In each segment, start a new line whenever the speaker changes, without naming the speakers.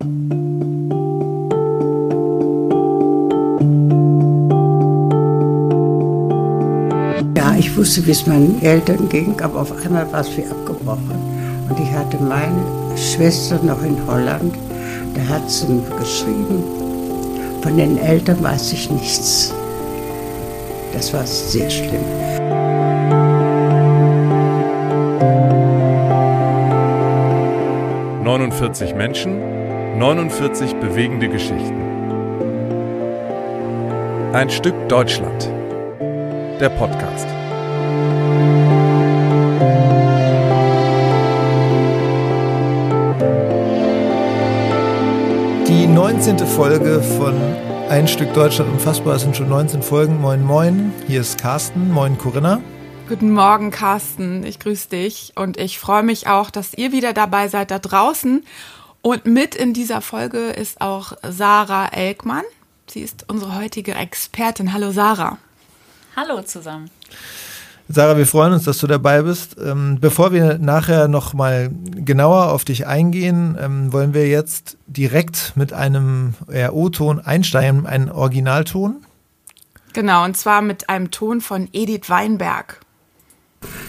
Ja, ich wusste, wie es meinen Eltern ging, aber auf einmal war es wie abgebrochen. Und ich hatte meine Schwester noch in Holland, da hat sie mir geschrieben, von den Eltern weiß ich nichts. Das war sehr schlimm.
»49 Menschen, 49 bewegende Geschichten. Ein Stück Deutschland. Der Podcast.
Die 19. Folge von Ein Stück Deutschland unfassbar. Es sind schon 19 Folgen. Moin, moin. Hier ist Carsten. Moin, Corinna.
Guten Morgen, Carsten. Ich grüße dich und ich freue mich auch, dass ihr wieder dabei seid da draußen. Und mit in dieser Folge ist auch Sarah Elkmann. Sie ist unsere heutige Expertin. Hallo, Sarah.
Hallo zusammen.
Sarah, wir freuen uns, dass du dabei bist. Ähm, bevor wir nachher noch mal genauer auf dich eingehen, ähm, wollen wir jetzt direkt mit einem O-Ton einsteigen, einen Originalton.
Genau, und zwar mit einem Ton von Edith Weinberg.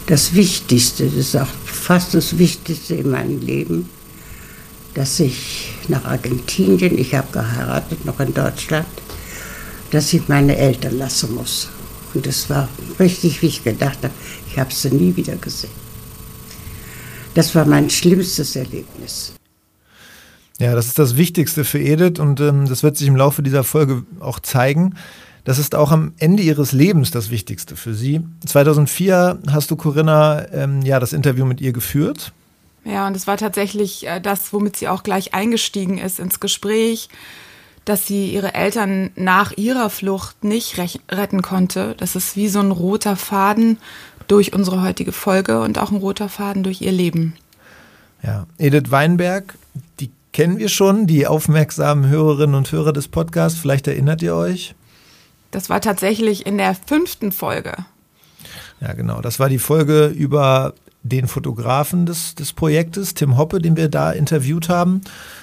Das Wichtigste, das ist auch fast das Wichtigste in meinem Leben, dass ich nach Argentinien, ich habe geheiratet noch in Deutschland, dass ich meine Eltern lassen muss. Und das war richtig, wie ich gedacht habe, ich habe sie nie wieder gesehen. Das war mein schlimmstes Erlebnis.
Ja, das ist das Wichtigste für Edith und ähm, das wird sich im Laufe dieser Folge auch zeigen. Das ist auch am Ende ihres Lebens das Wichtigste für sie. 2004 hast du, Corinna, ähm, ja, das Interview mit ihr geführt.
Ja, und es war tatsächlich äh, das, womit sie auch gleich eingestiegen ist ins Gespräch dass sie ihre Eltern nach ihrer Flucht nicht retten konnte. Das ist wie so ein roter Faden durch unsere heutige Folge und auch ein roter Faden durch ihr Leben.
Ja, Edith Weinberg, die kennen wir schon, die aufmerksamen Hörerinnen und Hörer des Podcasts. Vielleicht erinnert ihr euch?
Das war tatsächlich in der fünften Folge.
Ja, genau. Das war die Folge über den Fotografen des, des Projektes, Tim Hoppe, den wir da interviewt haben.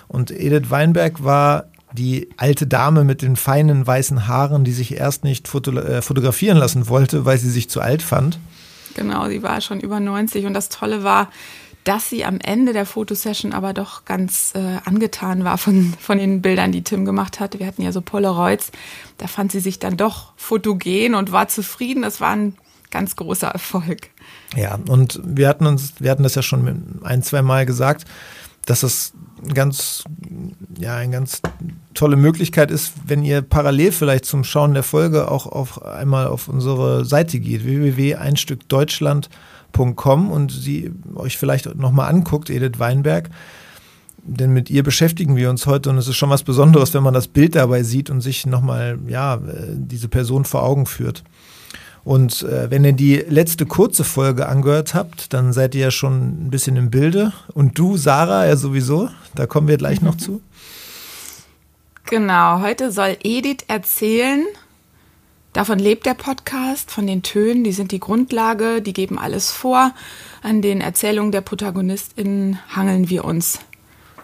Und Edith Weinberg war die alte Dame mit den feinen weißen Haaren, die sich erst nicht foto äh, fotografieren lassen wollte, weil sie sich zu alt fand.
Genau, sie war schon über 90 und das Tolle war, dass sie am Ende der Fotosession aber doch ganz äh, angetan war von, von den Bildern, die Tim gemacht hatte. Wir hatten ja so Polaroids. Da fand sie sich dann doch fotogen und war zufrieden. Das war ein ganz großer Erfolg.
Ja, und wir hatten uns, wir hatten das ja schon ein, zwei Mal gesagt, dass es ganz, ja, eine ganz tolle Möglichkeit ist, wenn ihr parallel vielleicht zum Schauen der Folge auch auf einmal auf unsere Seite geht, www.einstückdeutschland.com und sie euch vielleicht nochmal anguckt, Edith Weinberg. Denn mit ihr beschäftigen wir uns heute und es ist schon was Besonderes, wenn man das Bild dabei sieht und sich nochmal, ja, diese Person vor Augen führt. Und äh, wenn ihr die letzte kurze Folge angehört habt, dann seid ihr ja schon ein bisschen im Bilde. Und du, Sarah, ja sowieso. Da kommen wir gleich noch zu.
Genau, heute soll Edith erzählen. Davon lebt der Podcast, von den Tönen, die sind die Grundlage, die geben alles vor. An den Erzählungen der ProtagonistInnen hangeln wir uns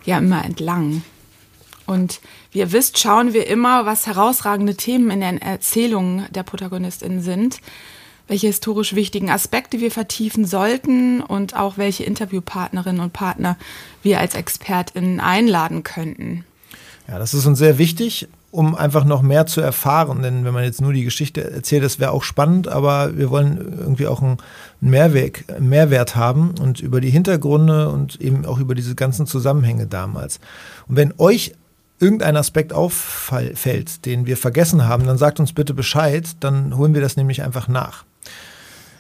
ja immer entlang. Und wie ihr wisst, schauen wir immer, was herausragende Themen in den Erzählungen der ProtagonistInnen sind, welche historisch wichtigen Aspekte wir vertiefen sollten und auch welche Interviewpartnerinnen und Partner wir als ExpertInnen einladen könnten.
Ja, das ist uns sehr wichtig, um einfach noch mehr zu erfahren. Denn wenn man jetzt nur die Geschichte erzählt, das wäre auch spannend, aber wir wollen irgendwie auch einen Mehrweg, Mehrwert haben und über die Hintergründe und eben auch über diese ganzen Zusammenhänge damals. Und wenn euch irgendein Aspekt auffällt, den wir vergessen haben, dann sagt uns bitte Bescheid, dann holen wir das nämlich einfach nach.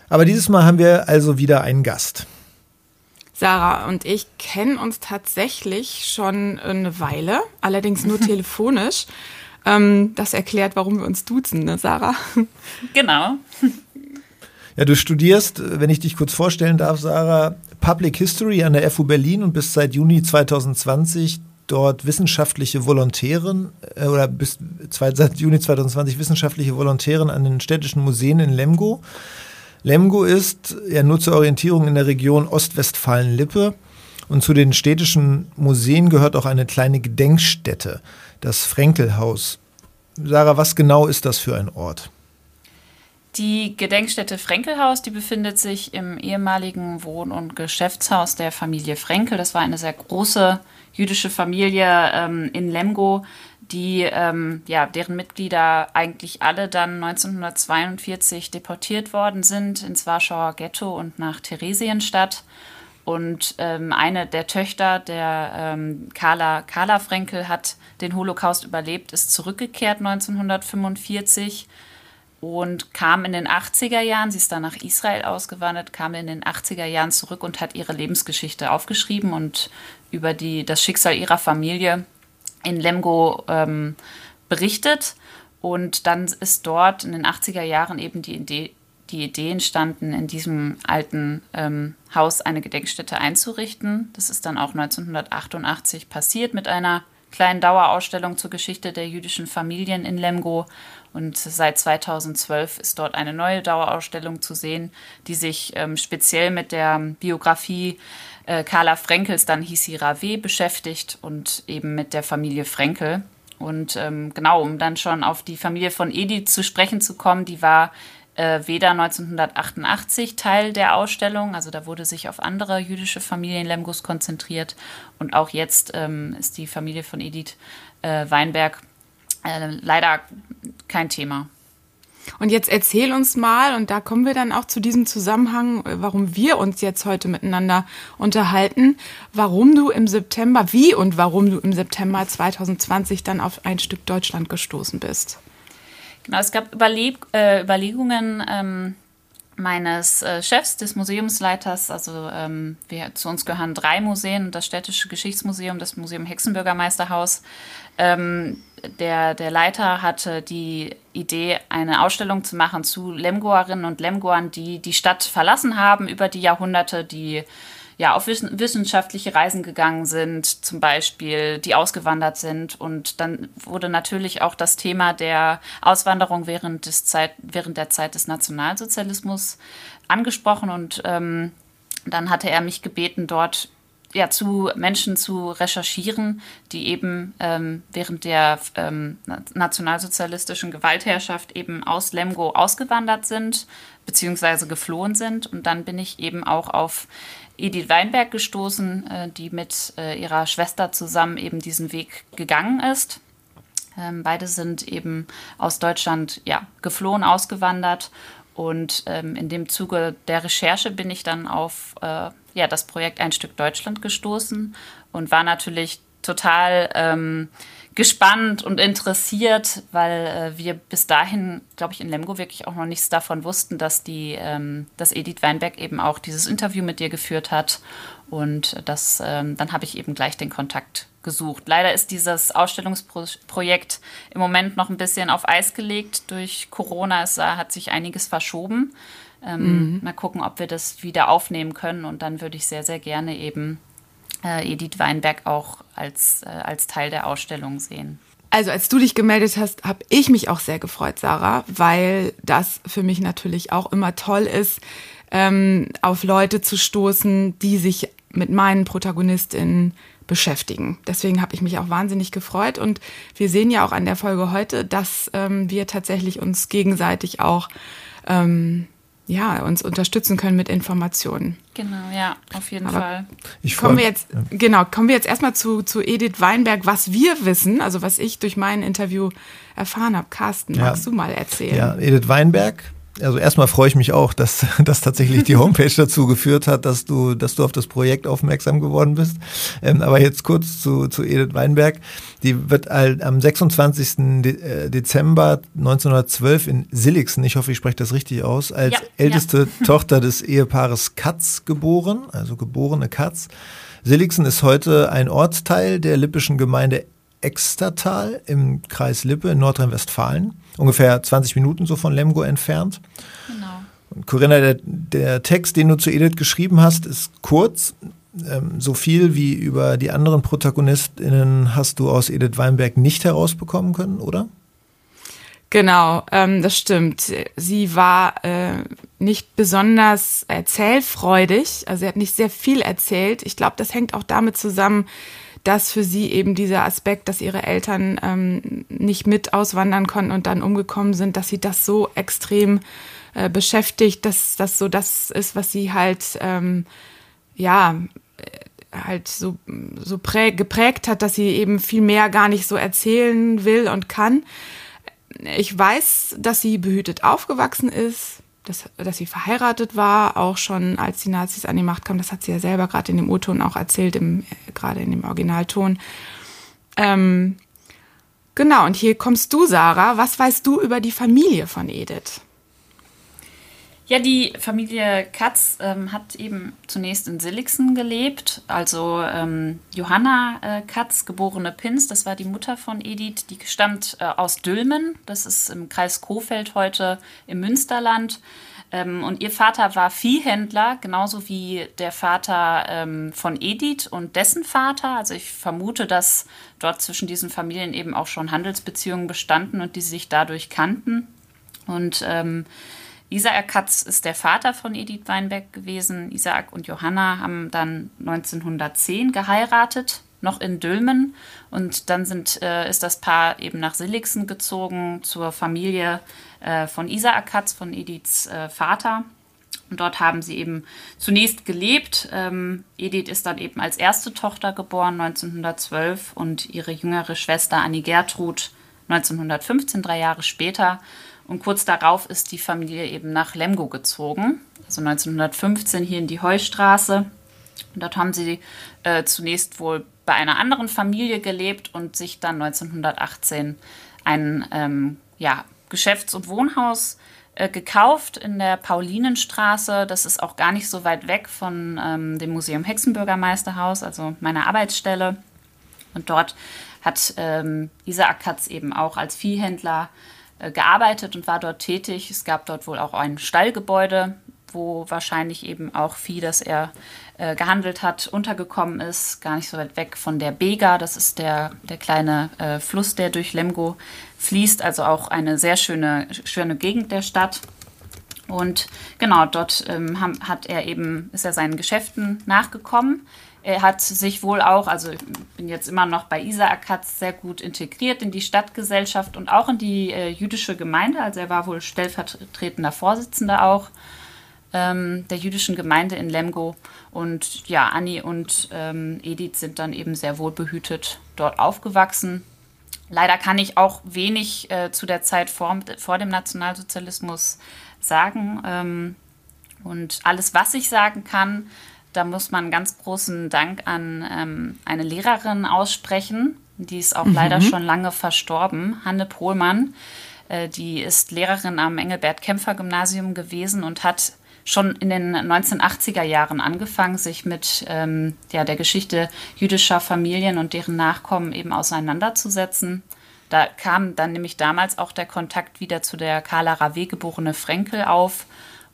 Aber dieses Mal haben wir also wieder einen Gast.
Sarah und ich kennen uns tatsächlich schon eine Weile, allerdings nur telefonisch. Ähm, das erklärt, warum wir uns duzen, ne, Sarah?
Genau.
Ja, du studierst, wenn ich dich kurz vorstellen darf, Sarah, Public History an der FU Berlin und bist seit Juni 2020 dort wissenschaftliche Volontärin äh, oder bis seit Juni 2020 wissenschaftliche Volontärin an den städtischen Museen in Lemgo. Lemgo ist ja nur zur Orientierung in der Region Ostwestfalen-Lippe Und zu den städtischen Museen gehört auch eine kleine Gedenkstätte, das Frenkelhaus. Sarah, was genau ist das für ein Ort?
Die Gedenkstätte Frenkelhaus, die befindet sich im ehemaligen Wohn- und Geschäftshaus der Familie Frenkel. Das war eine sehr große jüdische Familie ähm, in Lemgo, die, ähm, ja, deren Mitglieder eigentlich alle dann 1942 deportiert worden sind ins Warschauer Ghetto und nach Theresienstadt. Und ähm, eine der Töchter, der ähm, Carla, Carla Frenkel, hat den Holocaust überlebt, ist zurückgekehrt 1945 und kam in den 80er Jahren, sie ist dann nach Israel ausgewandert, kam in den 80er Jahren zurück und hat ihre Lebensgeschichte aufgeschrieben und über die, das Schicksal ihrer Familie in Lemgo ähm, berichtet. Und dann ist dort in den 80er Jahren eben die Idee, die Idee entstanden, in diesem alten ähm, Haus eine Gedenkstätte einzurichten. Das ist dann auch 1988 passiert mit einer kleinen Dauerausstellung zur Geschichte der jüdischen Familien in Lemgo. Und seit 2012 ist dort eine neue Dauerausstellung zu sehen, die sich ähm, speziell mit der Biografie äh, Carla Frenkels, dann hieß sie Rave, beschäftigt und eben mit der Familie Frenkel. Und ähm, genau, um dann schon auf die Familie von Edith zu sprechen zu kommen, die war äh, weder 1988 Teil der Ausstellung, also da wurde sich auf andere jüdische Familien Lemgus konzentriert. Und auch jetzt ähm, ist die Familie von Edith äh, Weinberg äh, leider kein Thema.
Und jetzt erzähl uns mal, und da kommen wir dann auch zu diesem Zusammenhang, warum wir uns jetzt heute miteinander unterhalten, warum du im September, wie und warum du im September 2020 dann auf ein Stück Deutschland gestoßen bist.
Genau, es gab Überleg äh, Überlegungen ähm, meines äh, Chefs, des Museumsleiters. Also ähm, wir, zu uns gehören drei Museen, das Städtische Geschichtsmuseum, das Museum Hexenbürgermeisterhaus. Ähm, der, der Leiter hatte die Idee, eine Ausstellung zu machen zu Lemgoerinnen und Lemgoern, die die Stadt verlassen haben über die Jahrhunderte, die ja, auf wissenschaftliche Reisen gegangen sind, zum Beispiel, die ausgewandert sind. Und dann wurde natürlich auch das Thema der Auswanderung während, des Zeit, während der Zeit des Nationalsozialismus angesprochen. Und ähm, dann hatte er mich gebeten, dort ja, zu Menschen zu recherchieren, die eben ähm, während der ähm, nationalsozialistischen Gewaltherrschaft eben aus Lemgo ausgewandert sind, beziehungsweise geflohen sind. Und dann bin ich eben auch auf Edith Weinberg gestoßen, äh, die mit äh, ihrer Schwester zusammen eben diesen Weg gegangen ist. Ähm, beide sind eben aus Deutschland ja, geflohen, ausgewandert. Und ähm, in dem Zuge der Recherche bin ich dann auf äh, ja, das Projekt Ein Stück Deutschland gestoßen und war natürlich total ähm, gespannt und interessiert, weil äh, wir bis dahin, glaube ich, in Lemgo wirklich auch noch nichts davon wussten, dass die, ähm, dass Edith Weinberg eben auch dieses Interview mit dir geführt hat. Und das, ähm, dann habe ich eben gleich den Kontakt gesucht. Leider ist dieses Ausstellungsprojekt im Moment noch ein bisschen auf Eis gelegt durch Corona. Es hat sich einiges verschoben. Ähm, mhm. Mal gucken, ob wir das wieder aufnehmen können. Und dann würde ich sehr, sehr gerne eben äh, Edith Weinberg auch als, äh, als Teil der Ausstellung sehen.
Also als du dich gemeldet hast, habe ich mich auch sehr gefreut, Sarah, weil das für mich natürlich auch immer toll ist, ähm, auf Leute zu stoßen, die sich mit meinen Protagonistinnen beschäftigen. Deswegen habe ich mich auch wahnsinnig gefreut und wir sehen ja auch an der Folge heute, dass ähm, wir tatsächlich uns gegenseitig auch ähm, ja, uns unterstützen können mit Informationen.
Genau, ja, auf jeden Aber Fall.
Ich kommen wir jetzt, genau, kommen wir jetzt erstmal zu, zu Edith Weinberg, was wir wissen, also was ich durch mein Interview erfahren habe. Carsten, ja. magst du mal erzählen?
Ja, Edith Weinberg also erstmal freue ich mich auch, dass, dass tatsächlich die Homepage dazu geführt hat, dass du, dass du auf das Projekt aufmerksam geworden bist. Ähm, aber jetzt kurz zu, zu Edith Weinberg. Die wird am 26. De äh, Dezember 1912 in Silligsen, ich hoffe, ich spreche das richtig aus, als ja, älteste ja. Tochter des Ehepaares Katz geboren, also geborene Katz. Silligsen ist heute ein Ortsteil der lippischen Gemeinde Extertal im Kreis Lippe in Nordrhein-Westfalen ungefähr 20 Minuten so von Lemgo entfernt. Genau. Und Corinna, der, der Text, den du zu Edith geschrieben hast, ist kurz. Ähm, so viel wie über die anderen ProtagonistInnen hast du aus Edith Weinberg nicht herausbekommen können, oder?
Genau, ähm, das stimmt. Sie war äh, nicht besonders erzählfreudig. Also sie hat nicht sehr viel erzählt. Ich glaube, das hängt auch damit zusammen, dass für sie eben dieser Aspekt, dass ihre Eltern ähm, nicht mit auswandern konnten und dann umgekommen sind, dass sie das so extrem äh, beschäftigt, dass das so das ist, was sie halt ähm, ja äh, halt so, so geprägt hat, dass sie eben viel mehr gar nicht so erzählen will und kann. Ich weiß, dass sie behütet aufgewachsen ist, dass, dass sie verheiratet war, auch schon als die Nazis an die Macht kamen. Das hat sie ja selber gerade in dem O-Ton auch erzählt, im, gerade in dem Originalton. Ähm, genau, und hier kommst du, Sarah. Was weißt du über die Familie von Edith?
Ja, die Familie Katz ähm, hat eben zunächst in Silixen gelebt. Also ähm, Johanna äh, Katz, geborene Pins, das war die Mutter von Edith, die stammt äh, aus Dülmen. Das ist im Kreis Kofeld heute im Münsterland. Ähm, und ihr Vater war Viehhändler, genauso wie der Vater ähm, von Edith und dessen Vater. Also ich vermute, dass dort zwischen diesen Familien eben auch schon Handelsbeziehungen bestanden und die sich dadurch kannten. Und Isaac Katz ist der Vater von Edith Weinberg gewesen. Isaac und Johanna haben dann 1910 geheiratet, noch in Dülmen. Und dann sind, äh, ist das Paar eben nach Silixen gezogen zur Familie äh, von Isaac Katz, von Ediths äh, Vater. Und dort haben sie eben zunächst gelebt. Ähm, Edith ist dann eben als erste Tochter geboren, 1912, und ihre jüngere Schwester Annie Gertrud 1915, drei Jahre später. Und kurz darauf ist die Familie eben nach Lemgo gezogen, also 1915 hier in die Heustraße. Und dort haben sie äh, zunächst wohl bei einer anderen Familie gelebt und sich dann 1918 ein ähm, ja, Geschäfts- und Wohnhaus äh, gekauft in der Paulinenstraße. Das ist auch gar nicht so weit weg von ähm, dem Museum Hexenbürgermeisterhaus, also meiner Arbeitsstelle. Und dort hat ähm, Isaac Katz eben auch als Viehhändler gearbeitet und war dort tätig. Es gab dort wohl auch ein Stallgebäude, wo wahrscheinlich eben auch Vieh, das er äh, gehandelt hat, untergekommen ist. Gar nicht so weit weg von der Bega. Das ist der, der kleine äh, Fluss, der durch Lemgo fließt. Also auch eine sehr schöne, schöne Gegend der Stadt. Und genau, dort ähm, hat er eben, ist er seinen Geschäften nachgekommen. Er hat sich wohl auch, also ich bin jetzt immer noch bei Isaac Katz, sehr gut integriert in die Stadtgesellschaft und auch in die äh, jüdische Gemeinde. Also er war wohl stellvertretender Vorsitzender auch ähm, der jüdischen Gemeinde in Lemgo. Und ja, Anni und ähm, Edith sind dann eben sehr wohlbehütet dort aufgewachsen. Leider kann ich auch wenig äh, zu der Zeit vor, vor dem Nationalsozialismus sagen. Ähm, und alles, was ich sagen kann, da muss man ganz großen Dank an ähm, eine Lehrerin aussprechen. Die ist auch mhm. leider schon lange verstorben, Hanne Pohlmann. Äh, die ist Lehrerin am Engelbert-Kämpfer-Gymnasium gewesen und hat schon in den 1980er Jahren angefangen, sich mit ähm, ja, der Geschichte jüdischer Familien und deren Nachkommen eben auseinanderzusetzen. Da kam dann nämlich damals auch der Kontakt wieder zu der Carla Rave geborene Frenkel auf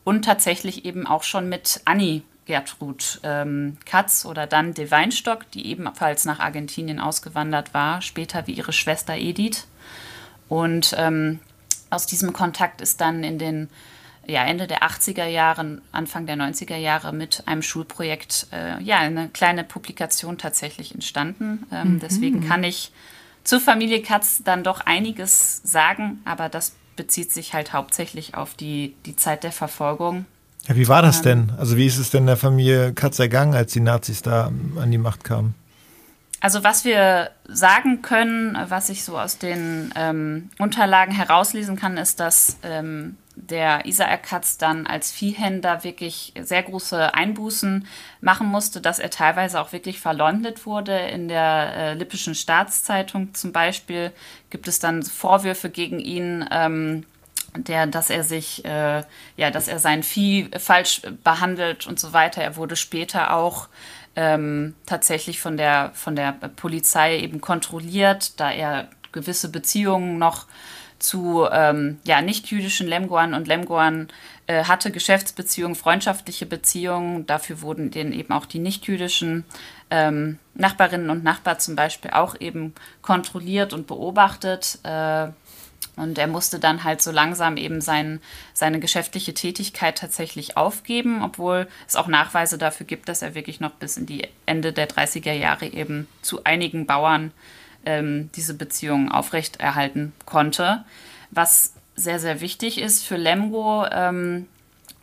und tatsächlich eben auch schon mit Annie Gertrud ähm, Katz oder dann De Weinstock, die ebenfalls nach Argentinien ausgewandert war, später wie ihre Schwester Edith. Und ähm, aus diesem Kontakt ist dann in den ja, Ende der 80er Jahre, Anfang der 90er Jahre mit einem Schulprojekt äh, ja, eine kleine Publikation tatsächlich entstanden. Ähm, mhm. Deswegen kann ich zur Familie Katz dann doch einiges sagen, aber das bezieht sich halt hauptsächlich auf die, die Zeit der Verfolgung
ja, wie war das denn? Also wie ist es denn der Familie Katz ergangen, als die Nazis da an die Macht kamen?
Also was wir sagen können, was ich so aus den ähm, Unterlagen herauslesen kann, ist, dass ähm, der Isaac Katz dann als Viehhändler wirklich sehr große Einbußen machen musste, dass er teilweise auch wirklich verleumdet wurde. In der äh, Lippischen Staatszeitung zum Beispiel gibt es dann Vorwürfe gegen ihn. Ähm, der, dass er sich, äh, ja, dass er sein Vieh falsch behandelt und so weiter. Er wurde später auch ähm, tatsächlich von der, von der Polizei eben kontrolliert, da er gewisse Beziehungen noch zu ähm, ja, nicht-jüdischen Lemguan und Lemguan äh, hatte, Geschäftsbeziehungen, freundschaftliche Beziehungen. Dafür wurden denen eben auch die nicht-jüdischen ähm, Nachbarinnen und Nachbarn zum Beispiel auch eben kontrolliert und beobachtet. Äh, Und er musste dann halt so langsam eben sein, seine geschäftliche Tätigkeit tatsächlich aufgeben, obwohl es auch Nachweise dafür gibt, dass er wirklich noch bis in die Ende der 30er Jahre eben zu einigen Bauern ähm, diese Beziehung aufrechterhalten konnte. Was sehr, sehr wichtig ist für Lemgo, ähm,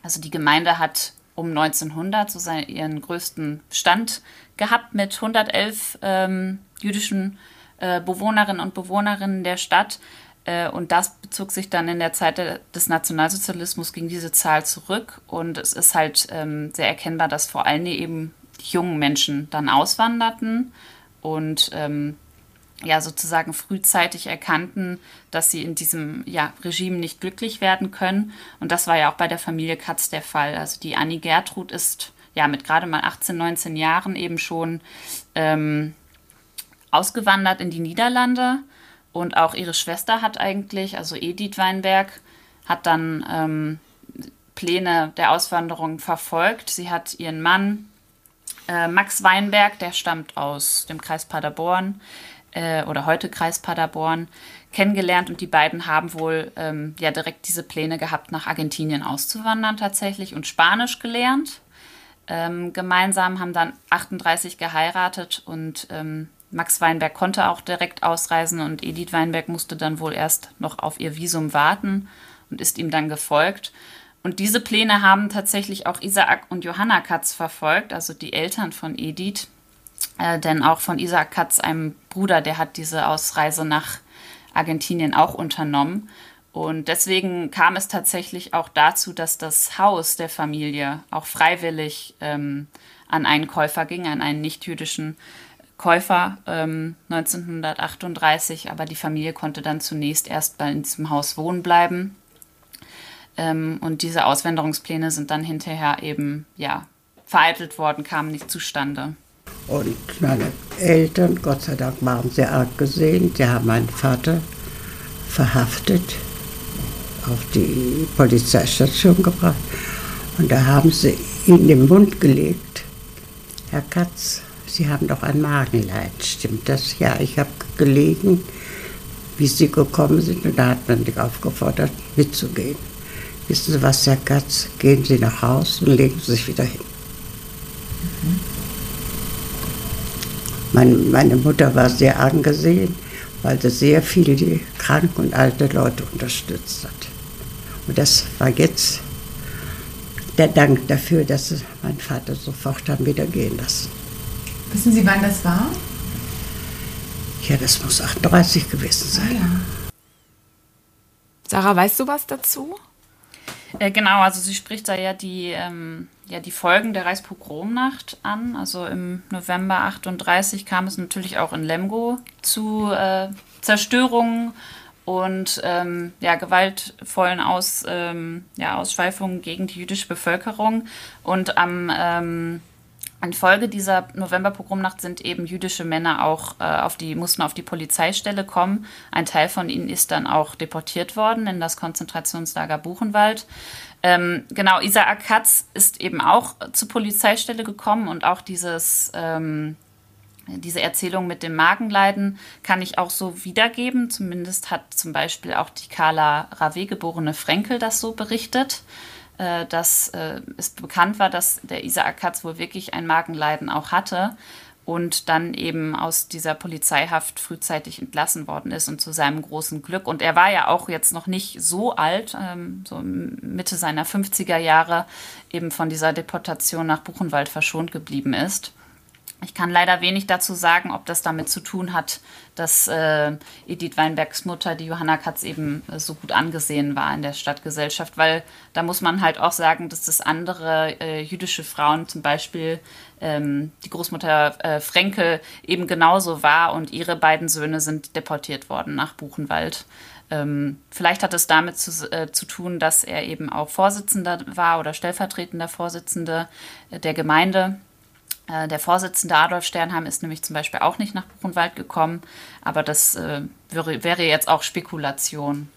also die Gemeinde hat um 1900 so seinen, ihren größten Stand gehabt mit 111 ähm, jüdischen äh, Bewohnerinnen und Bewohnerinnen der Stadt. Äh, und das bezog sich dann in der Zeit des Nationalsozialismus gegen diese Zahl zurück. Und es ist halt ähm, sehr erkennbar, dass vor allem eben die jungen Menschen dann auswanderten und ähm, ja sozusagen frühzeitig erkannten, dass sie in diesem ja, Regime nicht glücklich werden können. Und das war ja auch bei der Familie Katz der Fall. Also die Annie Gertrud ist ja mit gerade mal 18, 19 Jahren eben schon ähm, ausgewandert in die Niederlande und auch ihre Schwester hat eigentlich, also Edith Weinberg, hat dann ähm, Pläne der Auswanderung verfolgt. Sie hat ihren Mann äh, Max Weinberg, der stammt aus dem Kreis Paderborn äh, oder heute Kreis Paderborn, kennengelernt und die beiden haben wohl ähm, ja direkt diese Pläne gehabt, nach Argentinien auszuwandern tatsächlich und Spanisch gelernt. Ähm, gemeinsam haben dann 38 geheiratet und ähm, Max Weinberg konnte auch direkt ausreisen und Edith Weinberg musste dann wohl erst noch auf ihr Visum warten und ist ihm dann gefolgt. Und diese Pläne haben tatsächlich auch Isaac und Johanna Katz verfolgt, also die Eltern von Edith. Äh, denn auch von Isaac Katz, einem Bruder, der hat diese Ausreise nach Argentinien auch unternommen. Und deswegen kam es tatsächlich auch dazu, dass das Haus der Familie auch freiwillig ähm, an einen Käufer ging, an einen nichtjüdischen Käufer ähm, 1938, aber die Familie konnte dann zunächst erst bei in diesem Haus wohnen bleiben. Ähm, und diese Auswanderungspläne sind dann hinterher eben ja vereitelt worden, kamen nicht zustande.
Und meine Eltern, Gott sei Dank, waren sehr arg gesehen. Die haben meinen Vater verhaftet, auf die Polizeistation gebracht. Und da haben sie ihn den Mund gelegt, Herr Katz, Sie haben doch ein Magenleid, stimmt das? Ja, ich habe gelegen, wie Sie gekommen sind und da hat man mich aufgefordert, mitzugehen. Wissen Sie was, Herr Katz, gehen Sie nach Haus und legen Sie sich wieder hin. Mhm. Meine, meine Mutter war sehr angesehen, weil sie sehr viele kranke und alte Leute unterstützt hat. Und das war jetzt der Dank dafür, dass sie meinen Vater sofort haben wieder gehen lassen.
Wissen Sie, wann das war?
Ja, das muss 38 gewesen sein. Ah, ja.
Sarah, weißt du was dazu?
Äh, genau, also sie spricht da ja die, ähm, ja die Folgen der Reichspogromnacht an. Also im November 38 kam es natürlich auch in Lemgo zu äh, Zerstörungen und ähm, ja, gewaltvollen Aus, ähm, ja, Ausschweifungen gegen die jüdische Bevölkerung. Und am ähm, Infolge dieser Novemberpogromnacht sind eben jüdische Männer auch äh, auf die, mussten auf die Polizeistelle kommen. Ein Teil von ihnen ist dann auch deportiert worden in das Konzentrationslager Buchenwald. Ähm, genau, Isaac Katz ist eben auch zur Polizeistelle gekommen und auch dieses, ähm, diese Erzählung mit dem Magenleiden kann ich auch so wiedergeben. Zumindest hat zum Beispiel auch die Carla Rave geborene Frenkel das so berichtet. Äh, dass äh, es bekannt war, dass der Isaac Katz wohl wirklich ein Magenleiden auch hatte und dann eben aus dieser Polizeihaft frühzeitig entlassen worden ist und zu seinem großen Glück. Und er war ja auch jetzt noch nicht so alt, ähm, so Mitte seiner 50er Jahre, eben von dieser Deportation nach Buchenwald verschont geblieben ist. Ich kann leider wenig dazu sagen, ob das damit zu tun hat, dass äh, Edith Weinbergs Mutter, die Johanna Katz, eben äh, so gut angesehen war in der Stadtgesellschaft, weil da muss man halt auch sagen, dass das andere äh, jüdische Frauen, zum Beispiel ähm, die Großmutter äh, Frenkel, eben genauso war und ihre beiden Söhne sind deportiert worden nach Buchenwald. Ähm, vielleicht hat es damit zu, äh, zu, tun, dass er eben auch Vorsitzender war oder stellvertretender Vorsitzender äh, der Gemeinde der Vorsitzende Adolf Sternheim ist nämlich zum Beispiel auch nicht nach Buchenwald gekommen, aber das äh, wäre, wäre jetzt auch Spekulation.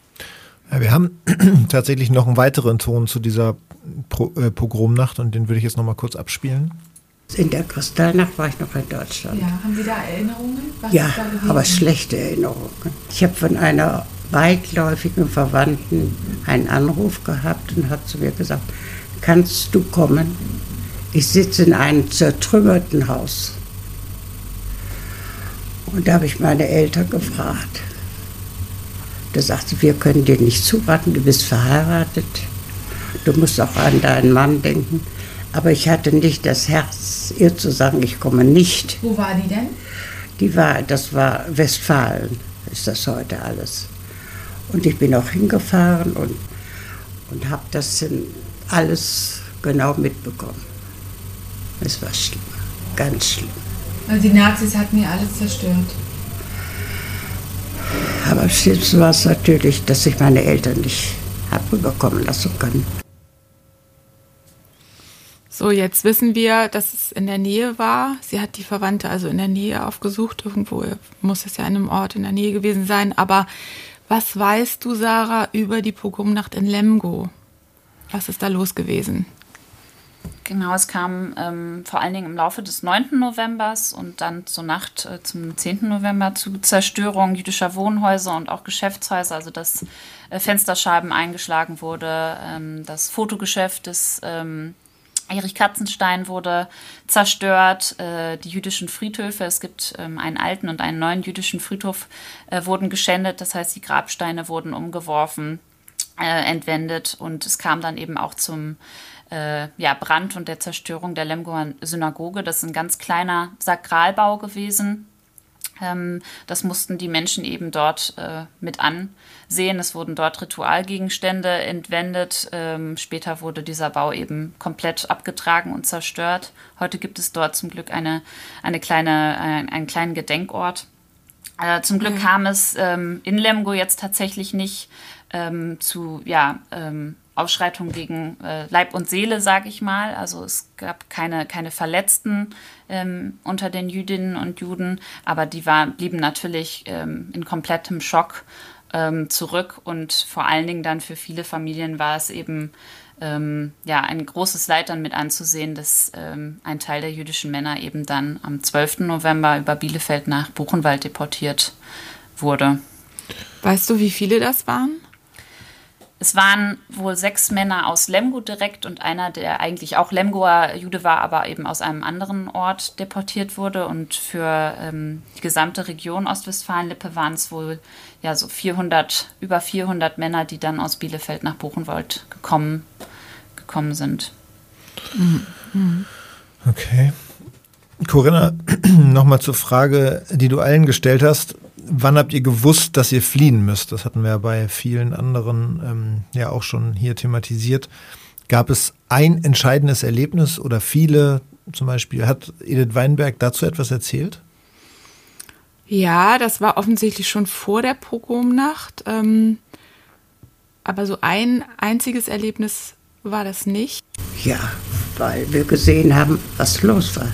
Ja, wir haben tatsächlich noch einen weiteren Ton zu dieser Pro äh, Pogromnacht und den würde ich jetzt noch mal kurz abspielen.
In der Kristallnacht war ich noch in Deutschland.
Ja, haben Sie da Erinnerungen?
Was ja, aber schlechte Erinnerungen. Ich habe von einer weitläufigen Verwandten einen Anruf gehabt und hat zu mir gesagt, kannst du kommen? Ich sitze in einem zertrümmerten Haus. Und da habe ich meine Eltern gefragt. Da sagte sie, wir können dir nicht zuraten, du bist verheiratet, du musst auch an deinen Mann denken. Aber ich hatte nicht das Herz, ihr zu sagen, ich komme nicht.
Wo war die denn?
Die war, das war Westfalen, ist das heute alles. Und ich bin auch hingefahren und, und habe das alles genau mitbekommen. Es war schlimm, ganz schlimm.
Also die Nazis hatten ja alles zerstört.
Aber am schlimmsten war es natürlich, dass ich meine Eltern nicht habe rüberkommen lassen können.
So, jetzt wissen wir, dass es in der Nähe war. Sie hat die Verwandte also in der Nähe aufgesucht. Irgendwo muss es ja in einem Ort in der Nähe gewesen sein. Aber was weißt du, Sarah, über die Pogromnacht in Lemgo? Was ist da los gewesen?
Genau, es kam ähm, vor allen Dingen im Laufe des 9. Novembers und dann zur Nacht äh, zum 10. November zu Zerstörung jüdischer Wohnhäuser und auch Geschäftshäuser, also dass äh, Fensterscheiben eingeschlagen wurde, ähm, das Fotogeschäft des ähm, Erich Katzenstein wurde zerstört, äh, die jüdischen Friedhöfe, es gibt ähm, einen alten und einen neuen jüdischen Friedhof, äh, wurden geschändet, das heißt die Grabsteine wurden umgeworfen, äh, entwendet und es kam dann eben auch zum äh, ja, Brand und der Zerstörung der Lemgoer Synagoge. Das ist ein ganz kleiner Sakralbau gewesen. Ähm, das mussten die Menschen eben dort äh, mit ansehen. Es wurden dort Ritualgegenstände entwendet. Ähm, später wurde dieser Bau eben komplett abgetragen und zerstört. Heute gibt es dort zum Glück eine, eine kleine, ein, einen kleinen Gedenkort. Äh, zum Glück mhm. kam es ähm, in Lemgo jetzt tatsächlich nicht ähm, zu ja, Ausschreitungen gegen äh, Leib und Seele, sage ich mal. Also es gab keine, keine Verletzten ähm, unter den Jüdinnen und Juden, aber die war, blieben natürlich ähm, in komplettem Schock ähm, zurück und vor allen Dingen dann für viele Familien war es eben ähm, ja, ein großes Leid dann mit anzusehen, dass ähm, ein Teil der jüdischen Männer eben dann am 12. November über Bielefeld nach Buchenwald deportiert wurde.
Weißt du, wie viele das waren?
Es waren wohl sechs Männer aus Lemgo direkt und einer, der eigentlich auch Lemgoer Jude war, aber eben aus einem anderen Ort deportiert wurde. Und für ähm, die gesamte Region Ostwestfalen-Lippe waren es wohl ja so 400, über 400 Männer, die dann aus Bielefeld nach Buchenwald gekommen, gekommen sind.
Okay. Corinna, nochmal zur Frage, die du allen gestellt hast wann habt ihr gewusst, dass ihr fliehen müsst? Das hatten wir ja bei vielen anderen ähm, ja auch schon hier thematisiert. Gab es ein entscheidendes Erlebnis oder viele? Zum Beispiel hat Edith Weinberg dazu etwas erzählt?
Ja, das war offensichtlich schon vor der Pogromnacht. Ähm, aber so ein einziges Erlebnis war das nicht.
Ja, weil wir gesehen haben, was los war.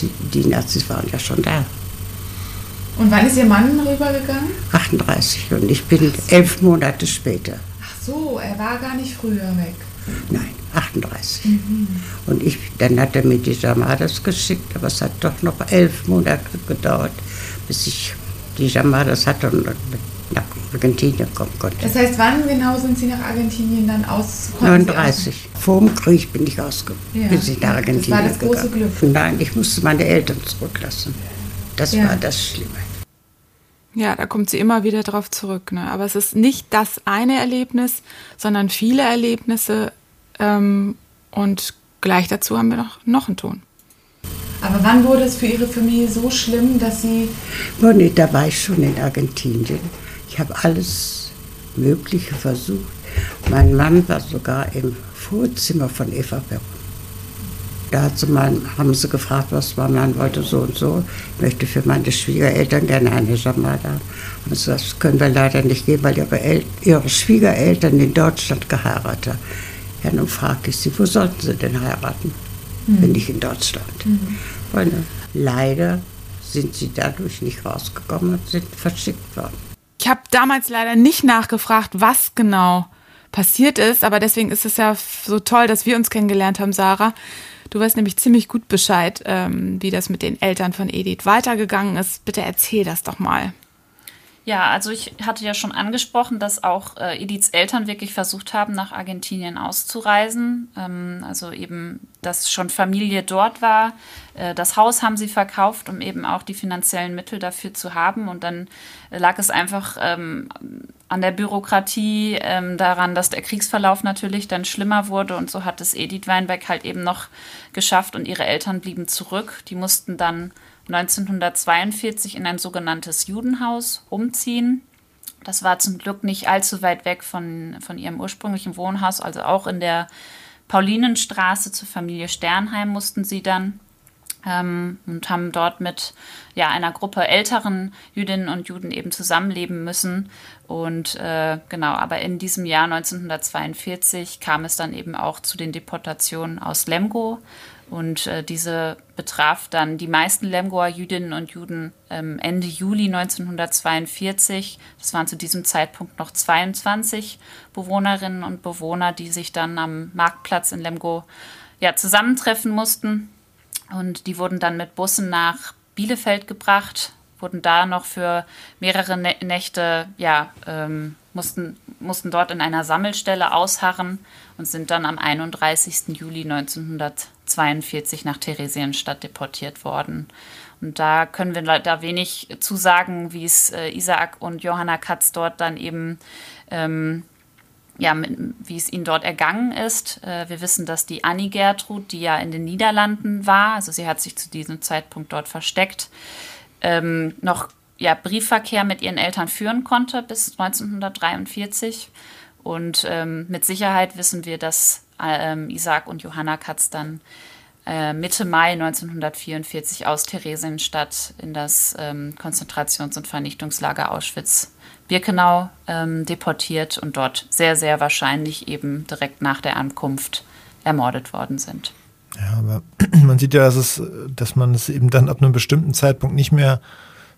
Die, die Nazis waren ja schon da.
Und wann ist Ihr Mann rübergegangen?
38 und ich bin elf Monate später.
Ach so, er war gar nicht früher weg.
Nein, 38. Mhm. Und ich, dann hat er mir die Jamadas geschickt, aber es hat doch noch elf Monate gedauert, bis ich die Jamadas hatte und nach Argentinien kommen konnte.
Das heißt, wann genau sind Sie nach Argentinien dann aus?
39. Vor dem Krieg bin ich ausgekommen, ja. bin ich nach Argentinien
Das war das große
gegangen.
Glück.
Nein, ich musste meine Eltern zurücklassen. Das ja. war das Schlimme.
Ja, da kommt sie immer wieder drauf zurück. Ne? Aber es ist nicht das eine Erlebnis, sondern viele Erlebnisse. Ähm, und gleich dazu haben wir noch, noch einen Ton. Aber wann wurde es für Ihre Familie so schlimm, dass Sie.
Oh nee, da war ich schon in Argentinien. Ich habe alles Mögliche versucht. Mein Mann war sogar im Vorzimmer von Eva Perron. Da hat sie mein, haben sie gefragt, was mein Mann wollte, so und so. Ich möchte für meine Schwiegereltern gerne eine Jamada. Und so, das können wir leider nicht geben, weil ihre, El ihre Schwiegereltern in Deutschland geheiratet haben. Ja, nun fragte ich sie, wo sollten sie denn heiraten, mhm. wenn nicht in Deutschland? Mhm. Ne, leider sind sie dadurch nicht rausgekommen und sind verschickt worden.
Ich habe damals leider nicht nachgefragt, was genau passiert ist, aber deswegen ist es ja so toll, dass wir uns kennengelernt haben, Sarah, Du weißt nämlich ziemlich gut Bescheid, ähm, wie das mit den Eltern von Edith weitergegangen ist. Bitte erzähl das doch mal.
Ja, also ich hatte ja schon angesprochen, dass auch äh, Ediths Eltern wirklich versucht haben, nach Argentinien auszureisen. Ähm, also eben, dass schon Familie dort war. Äh, das Haus haben sie verkauft, um eben auch die finanziellen Mittel dafür zu haben. Und dann lag es einfach ähm, an der Bürokratie, ähm, daran, dass der Kriegsverlauf natürlich dann schlimmer wurde. Und so hat es Edith Weinberg halt eben noch geschafft und ihre Eltern blieben zurück. Die mussten dann 1942 in ein sogenanntes Judenhaus umziehen. Das war zum Glück nicht allzu weit weg von, von ihrem ursprünglichen Wohnhaus, also auch in der Paulinenstraße zur Familie Sternheim mussten sie dann ähm, und haben dort mit ja, einer Gruppe älteren Jüdinnen und Juden eben zusammenleben müssen. Und äh, genau, aber in diesem Jahr 1942 kam es dann eben auch zu den Deportationen aus Lemgo. Und äh, diese betraf dann die meisten Lemgoer Jüdinnen und Juden ähm, Ende Juli 1942. Das waren zu diesem Zeitpunkt noch 22 Bewohnerinnen und Bewohner, die sich dann am Marktplatz in Lemgo ja, zusammentreffen mussten. Und die wurden dann mit Bussen nach Bielefeld gebracht, wurden da noch für mehrere Nächte, ja, ähm, mussten, mussten dort in einer Sammelstelle ausharren und sind dann am 31. Juli 1942 nach Theresienstadt deportiert worden. Und da können wir da wenig zu sagen, wie es äh, Isaac und Johanna Katz dort dann eben, ähm, ja, wie es ihnen dort ergangen ist. Äh, wir wissen, dass die Annie Gertrud, die ja in den Niederlanden war, also sie hat sich zu diesem Zeitpunkt dort versteckt, ähm, noch ja, Briefverkehr mit ihren Eltern führen konnte bis 1943. Und ähm, mit Sicherheit wissen wir, dass ähm, Isaac und Johanna Katz dann äh, Mitte Mai 1944 aus Theresienstadt in das ähm, Konzentrations- und Vernichtungslager Auschwitz-Birkenau ähm, deportiert und dort sehr, sehr wahrscheinlich eben direkt nach der Ankunft ermordet worden sind.
Ja, aber man sieht ja, dass, es, dass man es eben dann ab einem bestimmten Zeitpunkt nicht mehr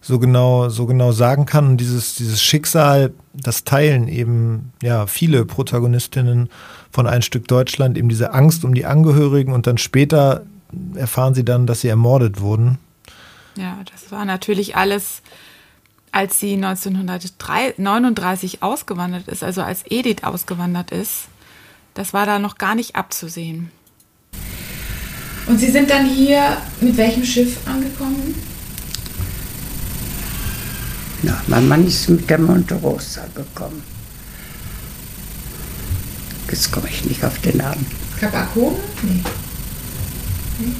so genau, so genau sagen kann. Und dieses, dieses Schicksal, das teilen eben ja viele Protagonistinnen von ein Stück Deutschland, eben diese Angst um die Angehörigen und dann später erfahren sie dann, dass sie ermordet wurden.
Ja, das war natürlich alles, als sie 1939 ausgewandert ist, also als Edith ausgewandert ist, das war da noch gar nicht abzusehen. Und Sie sind dann hier mit welchem Schiff angekommen?
Na, mein Mann ist mit der Monte Rosa gekommen. Jetzt komme ich nicht auf den Namen.
Kap Nee. nee.